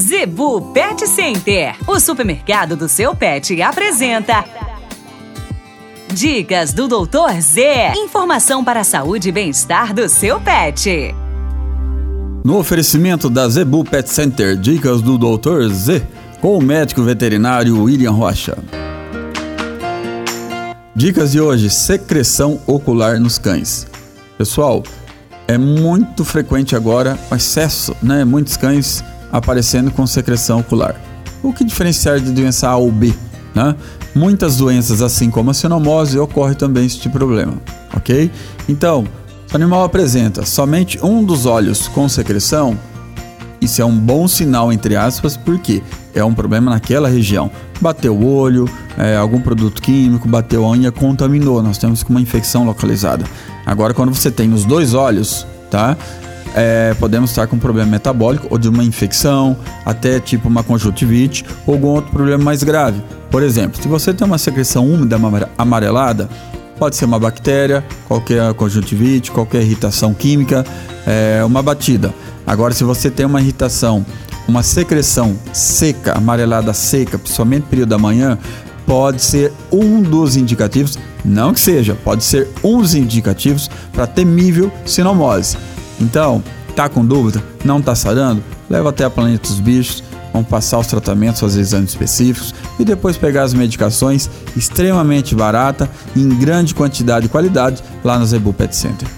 Zebu Pet Center, o supermercado do seu pet, apresenta. Dicas do Doutor Z. Informação para a saúde e bem-estar do seu pet. No oferecimento da Zebu Pet Center, dicas do Doutor Z, com o médico veterinário William Rocha. Dicas de hoje: secreção ocular nos cães. Pessoal, é muito frequente agora o excesso, né? Muitos cães aparecendo com secreção ocular. O que diferenciar de doença A ou B? Né? Muitas doenças, assim como a sinomose, ocorre também este problema, ok? Então, se o animal apresenta somente um dos olhos com secreção, isso é um bom sinal, entre aspas, porque é um problema naquela região. Bateu o olho, é, algum produto químico, bateu a unha, contaminou. Nós temos uma infecção localizada. Agora, quando você tem nos dois olhos, tá? É, podemos estar com um problema metabólico ou de uma infecção, até tipo uma conjuntivite ou algum outro problema mais grave. Por exemplo, se você tem uma secreção úmida amarelada, pode ser uma bactéria, qualquer conjuntivite, qualquer irritação química, é, uma batida. Agora, se você tem uma irritação, uma secreção seca, amarelada seca, principalmente no período da manhã, pode ser um dos indicativos, não que seja, pode ser um dos indicativos para temível sinomose. Então, tá com dúvida? Não tá sarando? Leva até a Planeta dos Bichos, vamos passar os tratamentos, fazer exames específicos e depois pegar as medicações extremamente barata em grande quantidade e qualidade lá no Zebu Pet Center.